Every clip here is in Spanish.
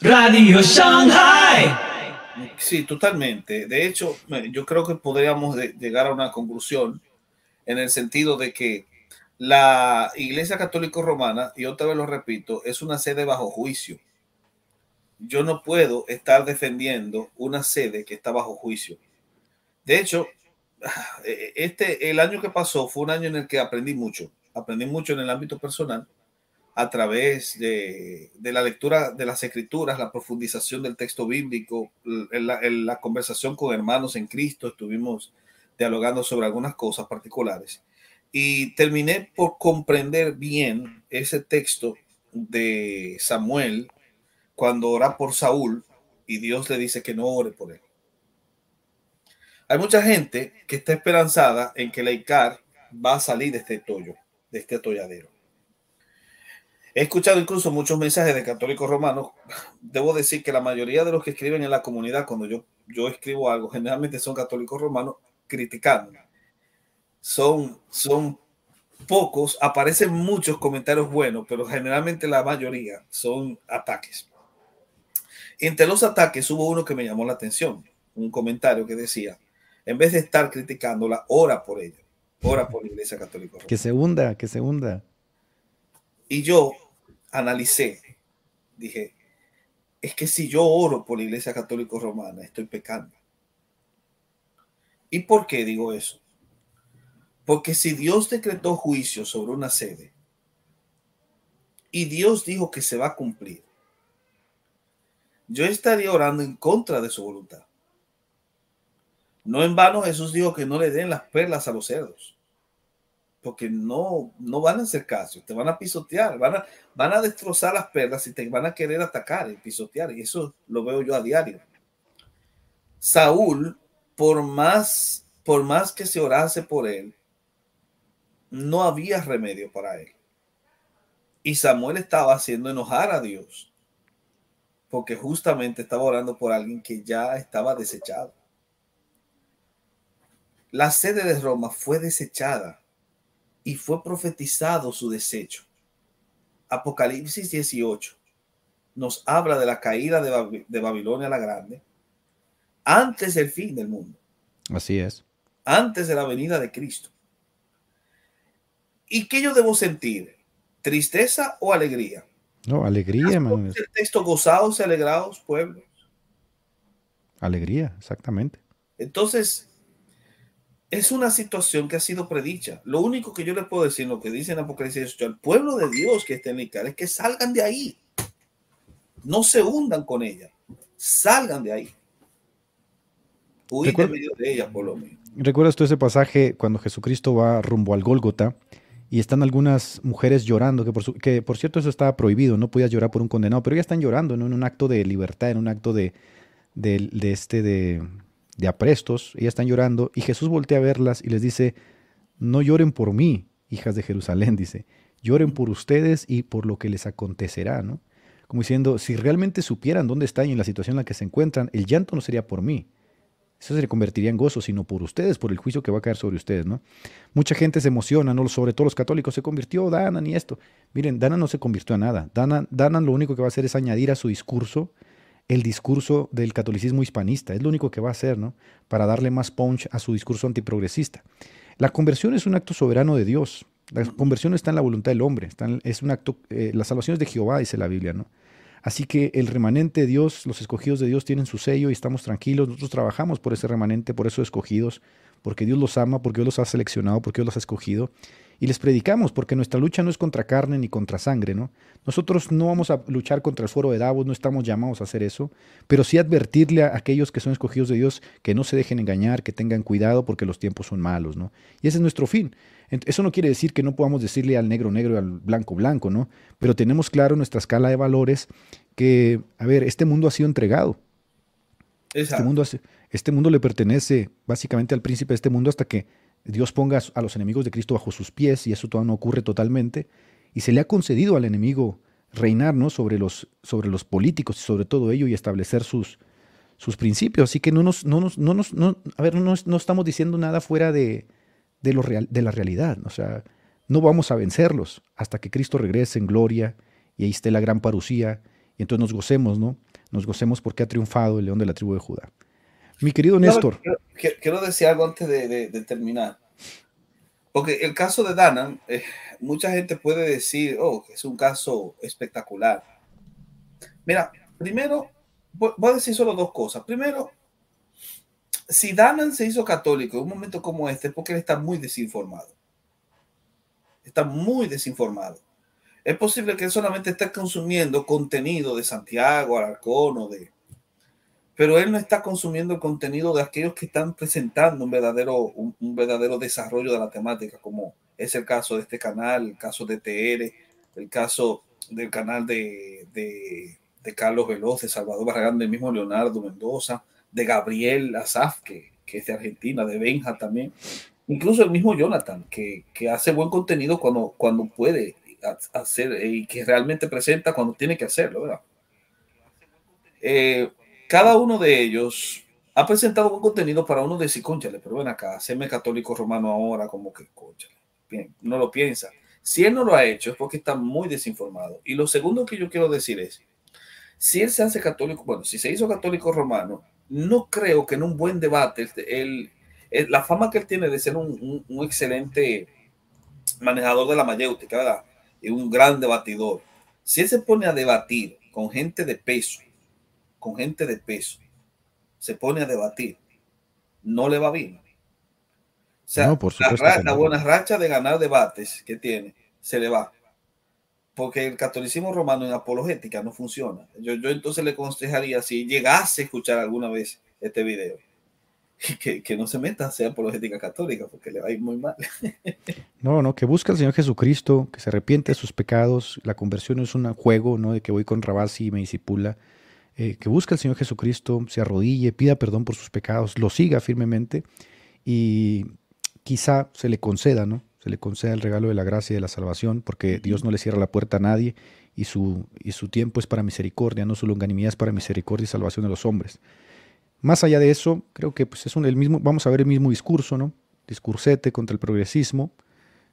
Radio Shanghai. Sí, totalmente. De hecho, yo creo que podríamos llegar a una conclusión en el sentido de que la Iglesia Católica Romana, y otra vez lo repito, es una sede bajo juicio. Yo no puedo estar defendiendo una sede que está bajo juicio. De hecho, este, el año que pasó fue un año en el que aprendí mucho. Aprendí mucho en el ámbito personal a través de, la lectura de las escrituras, la profundización del texto bíblico, la, conversación con hermanos en Cristo, estuvimos dialogando sobre algunas cosas particulares y terminé por comprender bien ese texto de Samuel cuando ora por Saúl y Dios le dice que no ore por él. Hay mucha gente que está esperanzada en que la ICAR va a salir de este tollo, de este atolladero. He escuchado incluso muchos mensajes de católicos romanos. Debo decir que la mayoría de los que escriben en la comunidad, cuando yo, yo escribo algo, generalmente son católicos romanos criticando. Son, son pocos, aparecen muchos comentarios buenos, pero generalmente la mayoría son ataques. Entre los ataques hubo uno que me llamó la atención, un comentario que decía, en vez de estar criticándola, ora por ella. Ora por la Iglesia Católica. Que se hunda, que se hunda. Y yo analicé, dije, es que si yo oro por la Iglesia Católica Romana, estoy pecando. ¿Y por qué digo eso? Porque si Dios decretó juicio sobre una sede y Dios dijo que se va a cumplir, yo estaría orando en contra de su voluntad. No en vano Jesús dijo que no le den las perlas a los cerdos, porque no, no van a hacer caso, te van a pisotear, van a, van a destrozar las perlas y te van a querer atacar y pisotear, y eso lo veo yo a diario. Saúl, por más, por más que se orase por él, no había remedio para él. Y Samuel estaba haciendo enojar a Dios, porque justamente estaba orando por alguien que ya estaba desechado la sede de Roma fue desechada y fue profetizado su desecho. Apocalipsis 18 nos habla de la caída de, Babilonia la Grande antes del fin del mundo. Así es. Antes de la venida de Cristo. ¿Y qué yo debo sentir? ¿Tristeza o alegría? No, alegría, hermano. El texto gozados y alegrados, pueblos. Alegría, exactamente. Entonces, es una situación que ha sido predicha. Lo único que yo le puedo decir, lo que dice en Apocalipsis 18, al pueblo de Dios que está en Icar, es que salgan de ahí. No se hundan con ella. Salgan de ahí. Huir de medio de ella, por lo menos. ¿Recuerdas tú ese pasaje cuando Jesucristo va rumbo al Gólgota y están algunas mujeres llorando, que por, que por cierto eso estaba prohibido, no podías llorar por un condenado, pero ya están llorando en un acto de libertad, en un acto de, de, de este, de, de aprestos, ellas están llorando, y Jesús voltea a verlas y les dice, no lloren por mí, hijas de Jerusalén, dice, lloren por ustedes y por lo que les acontecerá, ¿no? Como diciendo, si realmente supieran dónde están y en la situación en la que se encuentran, el llanto no sería por mí, eso se convertiría en gozo, sino por ustedes, por el juicio que va a caer sobre ustedes, ¿no? Mucha gente se emociona, ¿no? Sobre todo los católicos, se convirtió Dana ni esto. Miren, Dana no se convirtió a nada. Dana, Dana lo único que va a hacer es añadir a su discurso el discurso del catolicismo hispanista. Es lo único que va a hacer, ¿no? Para darle más punch a su discurso antiprogresista. La conversión es un acto soberano de Dios. La conversión está en la voluntad del hombre. es un acto, eh, la salvación es de Jehová, dice la Biblia, ¿no? Así que el remanente de Dios, los escogidos de Dios tienen su sello y estamos tranquilos. Nosotros trabajamos por ese remanente, por esos escogidos, porque Dios los ama, porque Dios los ha seleccionado, porque Dios los ha escogido y les predicamos, porque nuestra lucha no es contra carne ni contra sangre, ¿no? Nosotros no vamos a luchar contra el foro de Davos, no estamos llamados a hacer eso, pero sí advertirle a aquellos que son escogidos de Dios que no se dejen engañar, que tengan cuidado porque los tiempos son malos, ¿no? Y ese es nuestro fin. Eso no quiere decir que no podamos decirle al negro negro y al blanco blanco, ¿no? Pero tenemos claro en nuestra escala de valores que, a ver, este mundo ha sido entregado. Este mundo, este mundo le pertenece básicamente al príncipe de este mundo hasta que Dios ponga a los enemigos de Cristo bajo sus pies y eso todavía no ocurre totalmente. Y se le ha concedido al enemigo reinar sobre, los, sobre los políticos y sobre todo ello y establecer sus, sus principios. Así que no nos, no nos, no nos, a ver, no, no, estamos diciendo nada fuera de, de, lo real, de la realidad. O sea, no vamos a vencerlos hasta que Cristo regrese en gloria y ahí esté la gran parucía y entonces nos gocemos, ¿no? nos gocemos porque ha triunfado el león de la tribu de Judá. Mi querido Néstor. quiero, decir algo antes de, terminar. Porque el caso de Danan, eh, mucha gente puede decir, oh, es un caso espectacular. Mira, primero, voy a decir solo dos cosas. Primero, si Danan se hizo católico en un momento como este, es porque él está muy desinformado. Está muy desinformado. Es posible que él solamente esté consumiendo contenido de Santiago, Alarcón o de... Pero él no está consumiendo el contenido de aquellos que están presentando un verdadero, un, verdadero desarrollo de la temática, como es el caso de este canal, el caso de TR, el caso del canal de, de, Carlos Veloz, de Salvador Barragán, del mismo Leonardo Mendoza, de Gabriel Azaf, que, que es de Argentina, de Benja también. Incluso el mismo Jonathan, que, que hace buen contenido cuando, cuando puede hacer eh, y que realmente presenta cuando tiene que hacerlo, ¿verdad? Eh, cada uno de ellos ha presentado un contenido para uno decir, conchale, pero ven acá, hacerme católico romano ahora, como que, conchale, bien, no lo piensa. Si él no lo ha hecho es porque está muy desinformado. Y lo segundo que yo quiero decir es, si él se hace católico, bueno, si se hizo católico romano, no creo que en un buen debate, él, la fama que él tiene de ser un, un excelente manejador de la mayéutica, ¿verdad? y un gran debatidor. Si él se pone a debatir con gente de peso, con gente de peso, se pone a debatir, no le va bien. O sea, la, buena racha de ganar debates que tiene, se le va. Porque el catolicismo romano en apologética no funciona. Yo, yo entonces le aconsejaría, si llegase a escuchar alguna vez este video, que, no se meta sea por ética católica, porque le va a ir muy mal. No, no, que busque al Señor Jesucristo, que se arrepiente de sus pecados. La conversión es un juego, ¿no? De que voy con Rabasi y me disipula. Eh, que busque al Señor Jesucristo, se arrodille, pida perdón por sus pecados, lo siga firmemente y quizá se le conceda, ¿no? Se le conceda el regalo de la gracia y de la salvación, porque Dios no le cierra la puerta a nadie y su, y su tiempo es para misericordia, no su longanimidad es para misericordia y salvación de los hombres. Más allá de eso, creo que pues, es un, el mismo, vamos a ver el mismo discurso, ¿no? Discursete contra el progresismo,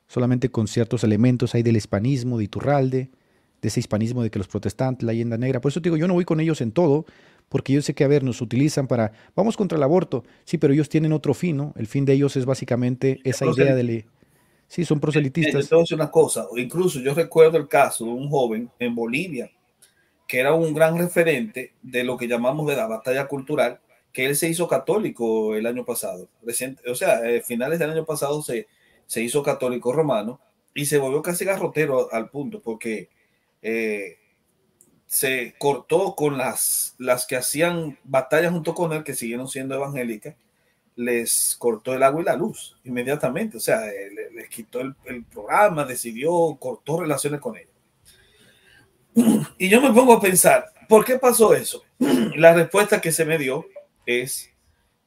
solamente con ciertos elementos ahí del hispanismo, de Iturralde, de ese hispanismo de que los protestantes, la leyenda negra. Por eso digo, yo no voy con ellos en todo, porque yo sé que, a ver, nos utilizan para, vamos contra el aborto, sí, pero ellos tienen otro fin, ¿no? El fin de ellos es básicamente esa idea de... Sí, son proselitistas. Yo una cosa, incluso yo recuerdo el caso de un joven en Bolivia, que era un gran referente de lo que llamamos de la batalla cultural, que él se hizo católico el año pasado, reciente, o sea, a finales del año pasado se, se hizo católico romano y se volvió casi garrotero al punto porque eh, se cortó con las, las que hacían batalla junto con él, que siguieron siendo evangélicas, les cortó el agua y la luz inmediatamente, o sea, eh, les, quitó el, el, programa, decidió, cortó relaciones con ellos. Y yo me pongo a pensar, ¿por qué pasó eso? La respuesta que se me dio es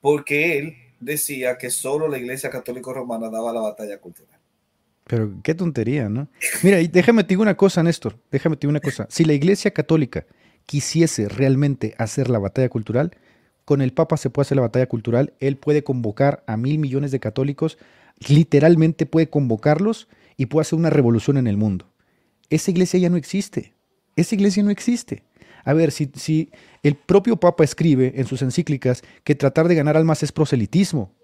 porque él decía que solo la Iglesia Católica Romana daba la batalla cultural. Pero qué tontería, ¿no? Mira, y déjame te digo una cosa, Néstor, déjame te digo una cosa. Si la Iglesia Católica quisiese realmente hacer la batalla cultural, con el Papa se puede hacer la batalla cultural, él puede convocar a mil millones de católicos, literalmente puede convocarlos y puede hacer una revolución en el mundo. Esa iglesia ya no existe. Esa iglesia no existe. A ver, si, si el propio Papa escribe en sus encíclicas que tratar de ganar almas es proselitismo,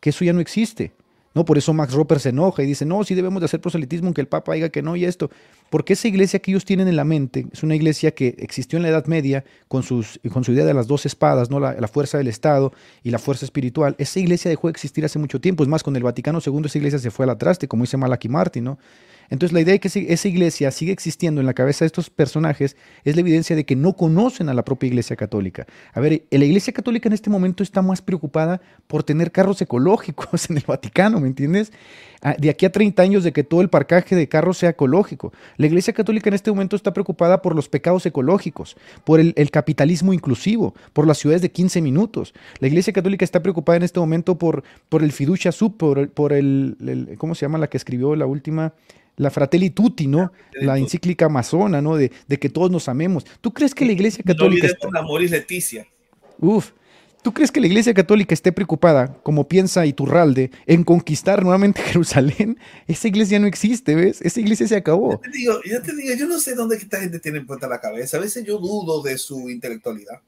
que eso ya no existe. No, por eso Max Roper se enoja y dice, no, sí debemos de hacer proselitismo aunque el Papa diga que no y esto. Porque esa iglesia que ellos tienen en la mente es una iglesia que existió en la Edad Media con, sus, con su idea de las dos espadas, ¿no? La, fuerza del Estado y la fuerza espiritual. Esa iglesia dejó de existir hace mucho tiempo. Es más, con el Vaticano II esa iglesia se fue al traste, como dice Malachi Martin, ¿no? Entonces la idea de que esa iglesia sigue existiendo en la cabeza de estos personajes es la evidencia de que no conocen a la propia iglesia católica. A ver, la iglesia católica en este momento está más preocupada por tener carros ecológicos en el Vaticano, ¿me entiendes? Ah, de aquí a 30 años de que todo el parcaje de carros sea ecológico. La iglesia católica en este momento está preocupada por los pecados ecológicos, por el, capitalismo inclusivo, por las ciudades de 15 minutos. La iglesia católica está preocupada en este momento por, por el fiducia sub, por, por el, ¿cómo se llama la que escribió la última? La Fratelli Tutti, ¿no? La encíclica amazona, ¿no? De, que todos nos amemos. ¿Tú crees que la Iglesia Católica... No amor y Leticia. Uf, ¿Tú crees que la Iglesia Católica esté preocupada, como piensa Iturralde, en conquistar nuevamente Jerusalén? Esa iglesia no existe, ¿ves? Esa iglesia se acabó. Yo te digo, yo, te digo, yo no sé dónde esta gente tiene puesta la cabeza. A veces yo dudo de su intelectualidad.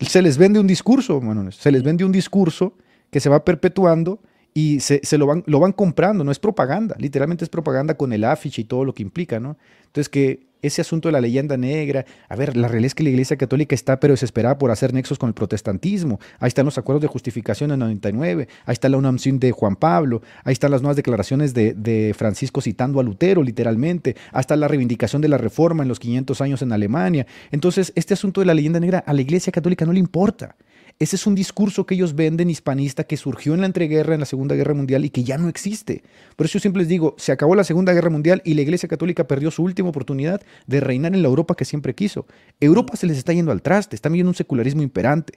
Se les vende un discurso, Manuel. Se les vende un discurso que se va perpetuando y se, lo, van, lo van comprando, no es propaganda, literalmente es propaganda con el afiche y todo lo que implica, ¿no? Entonces que ese asunto de la leyenda negra, a ver, la realidad es que la Iglesia Católica está pero desesperada por hacer nexos con el protestantismo, ahí están los acuerdos de justificación en 99, ahí está la UNAMSIN de Juan Pablo, ahí están las nuevas declaraciones de, de Francisco citando a Lutero literalmente, hasta la reivindicación de la reforma en los 500 años en Alemania. Entonces, este asunto de la leyenda negra a la Iglesia Católica no le importa. Ese es un discurso que ellos venden hispanista que surgió en la entreguerra, en la Segunda Guerra Mundial y que ya no existe. Por eso yo siempre les digo, se acabó la Segunda Guerra Mundial y la Iglesia Católica perdió su última oportunidad de reinar en la Europa que siempre quiso. Europa se les está yendo al traste, están viendo un secularismo imperante.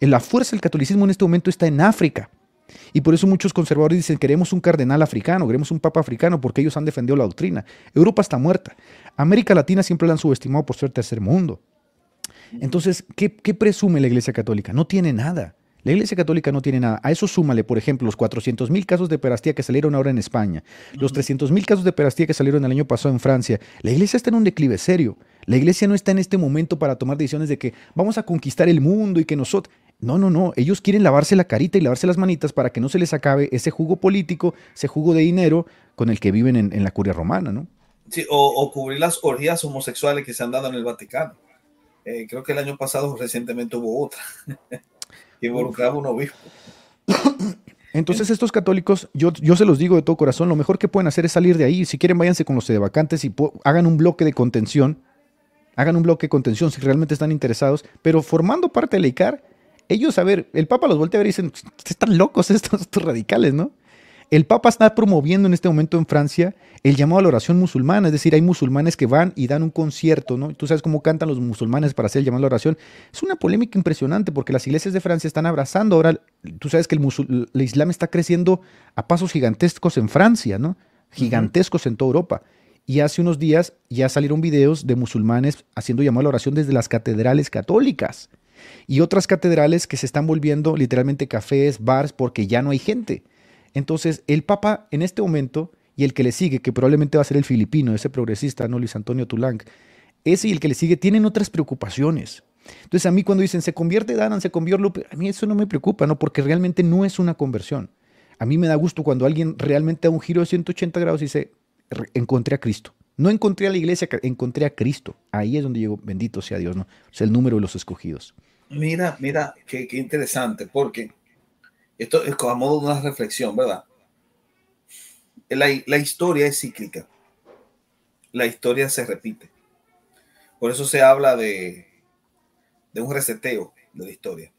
En la fuerza del catolicismo en este momento está en África. Y por eso muchos conservadores dicen, queremos un cardenal africano, queremos un papa africano, porque ellos han defendido la doctrina. Europa está muerta. América Latina siempre la han subestimado por ser tercer mundo. Entonces, ¿qué, presume la Iglesia Católica? No tiene nada. La Iglesia Católica no tiene nada. A eso súmale, por ejemplo, los 400 mil casos de perastía que salieron ahora en España, los 300 mil casos de perastía que salieron el año pasado en Francia. La Iglesia está en un declive serio. La Iglesia no está en este momento para tomar decisiones de que vamos a conquistar el mundo y que nosotros... No, no, no. Ellos quieren lavarse la carita y lavarse las manitas para que no se les acabe ese jugo político, ese jugo de dinero con el que viven en, la curia romana, ¿no? Sí, o, o cubrir las orgías homosexuales que se han dado en el Vaticano. Eh, creo que el año pasado recientemente hubo otra que involucraba un obispo. Entonces estos católicos, yo, yo se los digo de todo corazón, lo mejor que pueden hacer es salir de ahí. Si quieren, váyanse con los vacantes y hagan un bloque de contención. Hagan un bloque de contención si realmente están interesados. Pero formando parte del ICAR, ellos, a ver, el Papa los voltea a ver y dicen, están locos estos, estos radicales, ¿no? El Papa está promoviendo en este momento en Francia el llamado a la oración musulmana, es decir, hay musulmanes que van y dan un concierto, ¿no? Tú sabes cómo cantan los musulmanes para hacer el llamado a la oración. Es una polémica impresionante porque las iglesias de Francia están abrazando ahora, tú sabes que el, Islam está creciendo a pasos gigantescos en Francia, ¿no? Gigantescos en toda Europa. Y hace unos días ya salieron videos de musulmanes haciendo llamado a la oración desde las catedrales católicas y otras catedrales que se están volviendo literalmente cafés, bars, porque ya no hay gente. Entonces, el Papa en este momento y el que le sigue, que probablemente va a ser el filipino, ese progresista, ¿no? Luis Antonio Tulang, ese y el que le sigue tienen otras preocupaciones. Entonces, a mí cuando dicen se convierte Danan, se convierte Lupe, a mí eso no me preocupa, ¿no? Porque realmente no es una conversión. A mí me da gusto cuando alguien realmente da un giro de 180 grados y dice, encontré a Cristo. No encontré a la iglesia, encontré a Cristo. Ahí es donde llego, bendito sea Dios, ¿no? Es el número de los escogidos. Mira, mira, qué interesante, porque esto es a modo de una reflexión, ¿verdad? La, la, historia es cíclica. La historia se repite. Por eso se habla de, de un reseteo de la historia.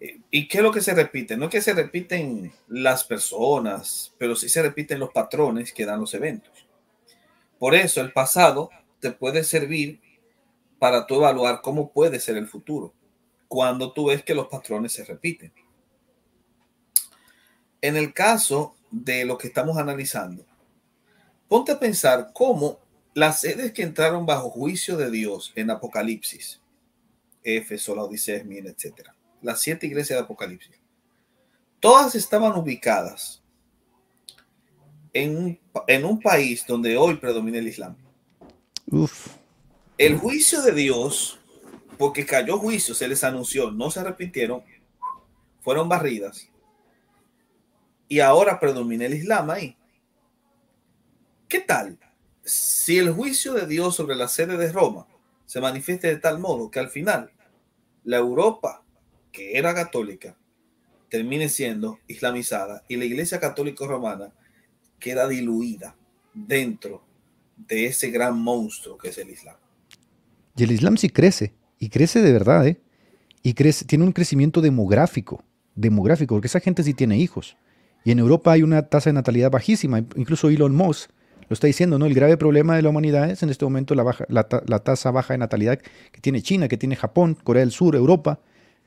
Eh, ¿Y qué es lo que se repite? No es que se repiten las personas, pero sí se repiten los patrones que dan los eventos. Por eso el pasado te puede servir para tú evaluar cómo puede ser el futuro, cuando tú ves que los patrones se repiten. En el caso de lo que estamos analizando, ponte a pensar cómo las sedes que entraron bajo juicio de Dios en Apocalipsis, Éfeso, la Odisea, Esmina, etc., las siete iglesias de Apocalipsis, todas estaban ubicadas en un, en un país donde hoy predomina el Islam. El juicio de Dios, porque cayó juicio, se les anunció, no se arrepintieron, fueron barridas y ahora predomina el Islam ahí. ¿Qué tal si el juicio de Dios sobre la sede de Roma se manifiesta de tal modo que al final la Europa, que era católica, termine siendo islamizada y la Iglesia Católica Romana queda diluida dentro de ese gran monstruo que es el Islam? Y el Islam sí crece, y crece de verdad, ¿eh? Y crece, tiene un crecimiento demográfico, demográfico, porque esa gente sí tiene hijos. Y en Europa hay una tasa de natalidad bajísima. Incluso Elon Musk lo está diciendo, ¿no? El grave problema de la humanidad es en este momento la, baja, la, tasa baja de natalidad que tiene China, que tiene Japón, Corea del Sur, Europa,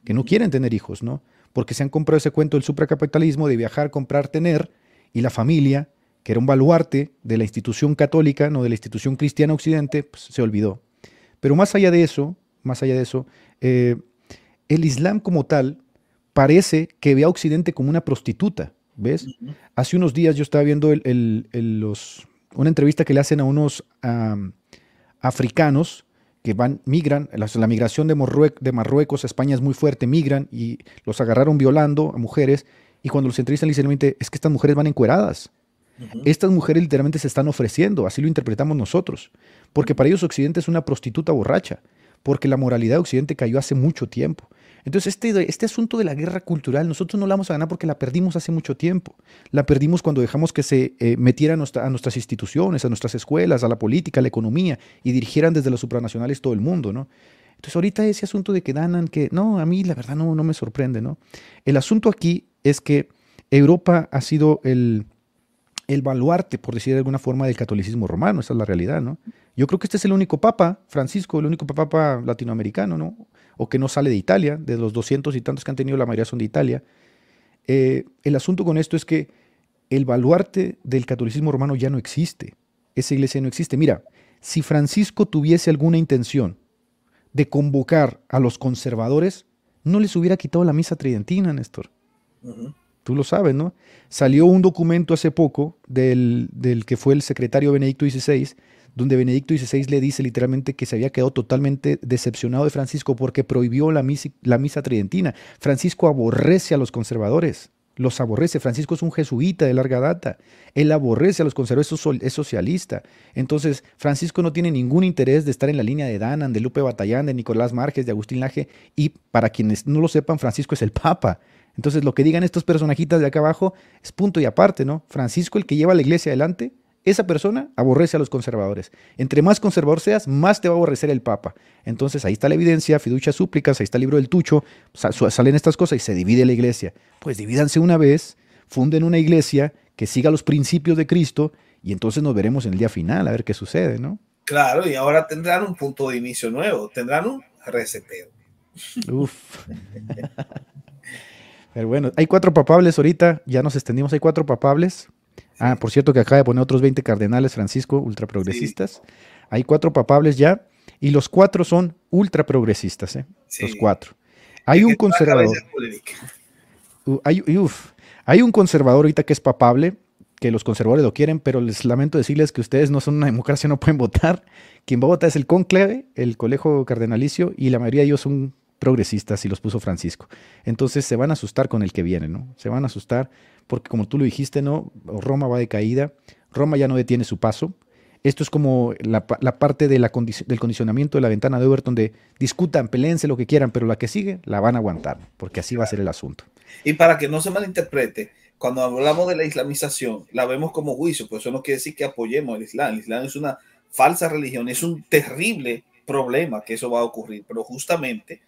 que no quieren tener hijos, ¿no? Porque se han comprado ese cuento del supracapitalismo de viajar, comprar, tener, y la familia, que era un baluarte de la institución católica, no de la institución cristiana occidente, pues, se olvidó. Pero más allá de eso, más allá de eso, eh, el Islam como tal parece que ve a Occidente como una prostituta, ¿ves? Hace unos días yo estaba viendo los, una entrevista que le hacen a unos africanos que van, migran, la, migración de, de Marruecos a España es muy fuerte, migran y los agarraron violando a mujeres y cuando los entrevistan literalmente es que estas mujeres van encueradas. Estas mujeres literalmente se están ofreciendo, así lo interpretamos nosotros, porque para ellos Occidente es una prostituta borracha, porque la moralidad de Occidente cayó hace mucho tiempo. Entonces, este, este asunto de la guerra cultural, nosotros no la vamos a ganar porque la perdimos hace mucho tiempo. La perdimos cuando dejamos que se eh, metieran a, nuestras instituciones, a nuestras escuelas, a la política, a la economía y dirigieran desde los supranacionales todo el mundo, ¿no? Entonces, ahorita ese asunto de que danan, que no, a mí la verdad no, no me sorprende, ¿no? El asunto aquí es que Europa ha sido el, el baluarte, por decir de alguna forma, del catolicismo romano, esa es la realidad, ¿no? Yo creo que este es el único papa, Francisco, el único papa latinoamericano, ¿no? o que no sale de Italia, de los 200 y tantos que han tenido, la mayoría son de Italia. Eh, el asunto con esto es que el baluarte del catolicismo romano ya no existe. Esa iglesia no existe. Mira, si Francisco tuviese alguna intención de convocar a los conservadores, no les hubiera quitado la misa tridentina, Néstor. Tú lo sabes, ¿no? Salió un documento hace poco del, del que fue el secretario Benedicto XVI, donde Benedicto XVI le dice literalmente que se había quedado totalmente decepcionado de Francisco porque prohibió la misa, tridentina. Francisco aborrece a los conservadores, los aborrece. Francisco es un jesuita de larga data. Él aborrece a los conservadores, es socialista. Entonces, Francisco no tiene ningún interés de estar en la línea de Danan, de Lupe Batallán, de Nicolás Márquez, de Agustín Laje. Y para quienes no lo sepan, Francisco es el Papa. Entonces, lo que digan estos personajitas de acá abajo es punto y aparte, ¿no? Francisco, el que lleva a la iglesia adelante, esa persona aborrece a los conservadores. Entre más conservador seas, más te va a aborrecer el Papa. Entonces ahí está la evidencia, fiducia súplicas, ahí está el libro del Tucho, salen estas cosas y se divide la iglesia. Pues divídanse una vez, funden una iglesia que siga los principios de Cristo y entonces nos veremos en el día final a ver qué sucede, ¿no? Claro, y ahora tendrán un punto de inicio nuevo, tendrán un reseteo. Uf. Pero bueno, hay cuatro papables ahorita, ya nos extendimos, hay cuatro papables. Ah, por cierto que acaba de poner otros 20 cardenales, Francisco, ultraprogresistas. Hay cuatro papables ya, y los cuatro son ultraprogresistas, ¿eh? Los cuatro. Hay un conservador. hay, hay un conservador ahorita que es papable, que los conservadores lo quieren, pero les lamento decirles que ustedes no son una democracia, no pueden votar. Quien va a votar es el conclave, el colegio cardenalicio, y la mayoría de ellos son progresistas y los puso Francisco. Entonces se van a asustar con el que viene, ¿no? Se van a asustar porque como tú lo dijiste, ¿no? Roma va de caída, Roma ya no detiene su paso. Esto es como la, parte de la del condicionamiento de la ventana de Uber, donde discutan, peleense lo que quieran, pero la que sigue la van a aguantar, porque así va a ser el asunto. Y para que no se malinterprete, cuando hablamos de la islamización, la vemos como juicio, pues eso no quiere decir que apoyemos el Islam. El Islam es una falsa religión, es un terrible problema que eso va a ocurrir, pero justamente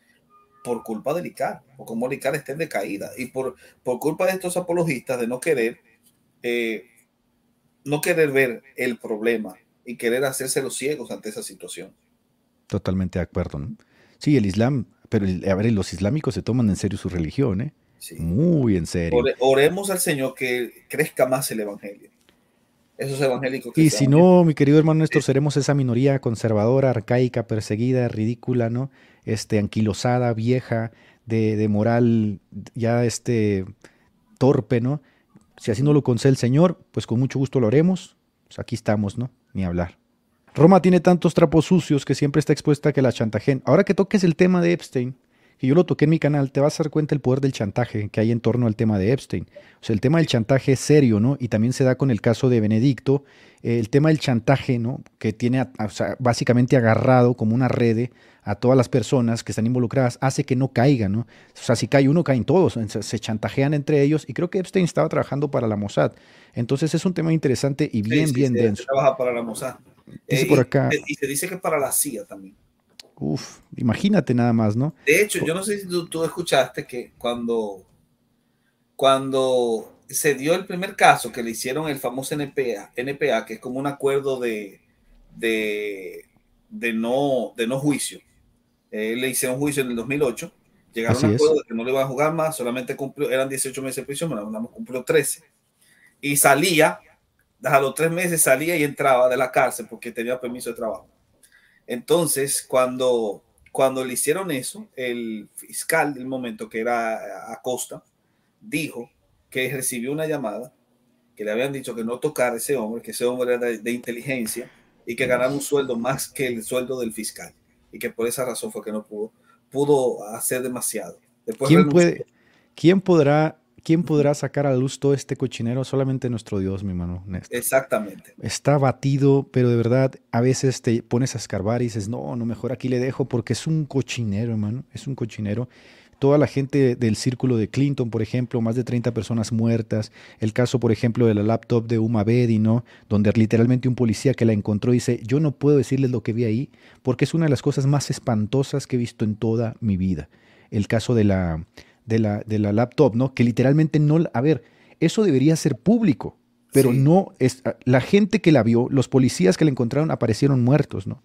por culpa de Licar, o como Licar está en decaída, y por, por culpa de estos apologistas de no querer, eh, no querer ver el problema y querer hacerse los ciegos ante esa situación. Totalmente de acuerdo. Sí, el Islam, pero a ver, los islámicos se toman en serio su religión, ¿eh? Muy en serio. oremos al Señor que crezca más el Evangelio. Esos evangélicos. y si no, mi querido hermano Néstor, seremos esa minoría conservadora, arcaica, perseguida, ridícula, ¿no? este, anquilosada, vieja, de, moral ya este, torpe, ¿no? Si así no lo concede el Señor, pues con mucho gusto lo haremos. Pues aquí estamos, ¿no? Ni hablar. Roma tiene tantos trapos sucios que siempre está expuesta a que la chantajen. Ahora que toques el tema de Epstein, que yo lo toqué en mi canal, te vas a dar cuenta el poder del chantaje que hay en torno al tema de Epstein. O sea, el tema del chantaje es serio, ¿no? Y también se da con el caso de Benedicto. el tema del chantaje, ¿no? Que tiene básicamente agarrado como una red a todas las personas que están involucradas hace que no caigan, ¿no? O sea, si cae uno, caen todos, se chantajean entre ellos y creo que Epstein estaba trabajando para la Mossad. Entonces es un tema interesante y bien, bien denso. Trabaja para la Mossad. Dice por acá. Y, se dice que para la CIA también. Uf, imagínate nada más, ¿no? De hecho, yo no sé si tú, escuchaste que cuando, cuando se dio el primer caso que le hicieron el famoso NPA, NPA que es como un acuerdo de, de, de no, de no juicio, eh, le hicieron juicio en el 2008. Llegaron a un acuerdo de que no le iban a jugar más, solamente cumplió, eran 18 meses de prisión, pero cumplió 13. Y salía, a los tres meses salía y entraba de la cárcel porque tenía permiso de trabajo. Entonces, cuando, cuando le hicieron eso, el fiscal del momento, que era Acosta, dijo que recibió una llamada que le habían dicho que no tocara a ese hombre, que ese hombre era de, inteligencia y que ganaba un sueldo más que el sueldo del fiscal y que por esa razón fue que no pudo, pudo hacer demasiado. Después ¿Quién, puede, ¿Quién podrá ¿Quién podrá sacar a la luz todo este cochinero? Solamente nuestro Dios, mi hermano. Exactamente. Está batido, pero de verdad a veces te pones a escarbar y dices, no, no, mejor aquí le dejo porque es un cochinero, hermano. Es un cochinero toda la gente del círculo de Clinton, por ejemplo, más de 30 personas muertas, el caso, por ejemplo, de la laptop de Uma Bedi, ¿no? Donde literalmente un policía que la encontró dice, yo no puedo decirles lo que vi ahí, porque es una de las cosas más espantosas que he visto en toda mi vida. El caso de la, de la, de la laptop, ¿no? Que literalmente no, a ver, eso debería ser público, pero no es, la gente que la vio, los policías que la encontraron aparecieron muertos, ¿no?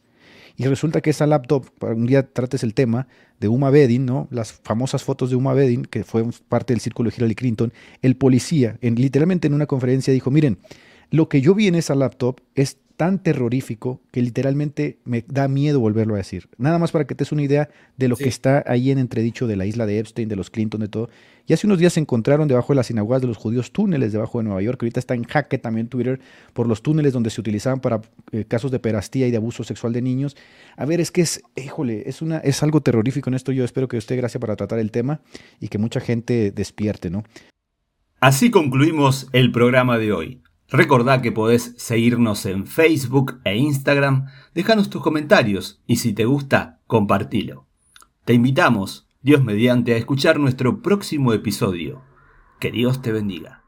Y resulta que esa laptop, un día trates el tema de Uma Bedin, ¿no? Las famosas fotos de Uma Bedin, que fue parte del círculo de Hillary Clinton, el policía, en, literalmente en una conferencia dijo, miren, lo que yo vi en esa laptop es tan terrorífico que literalmente me da miedo volverlo a decir. Nada más para que te des una idea de lo que está ahí en entredicho de la isla de Epstein, de los Clinton, de todo. Y hace unos días se encontraron debajo de las sinagogas de los judíos túneles debajo de Nueva York, ahorita está en jaque también Twitter por los túneles donde se utilizaban para eh, casos de perastía y de abuso sexual de niños. A ver, es que es, híjole, es, una, es algo terrorífico en esto. Yo espero que usted gracias para tratar el tema y que mucha gente despierte, ¿no? Así concluimos el programa de hoy. Recordá que podés seguirnos en Facebook e Instagram, dejanos tus comentarios y si te gusta, compartilo. Te invitamos, Dios mediante, a escuchar nuestro próximo episodio. Que Dios te bendiga.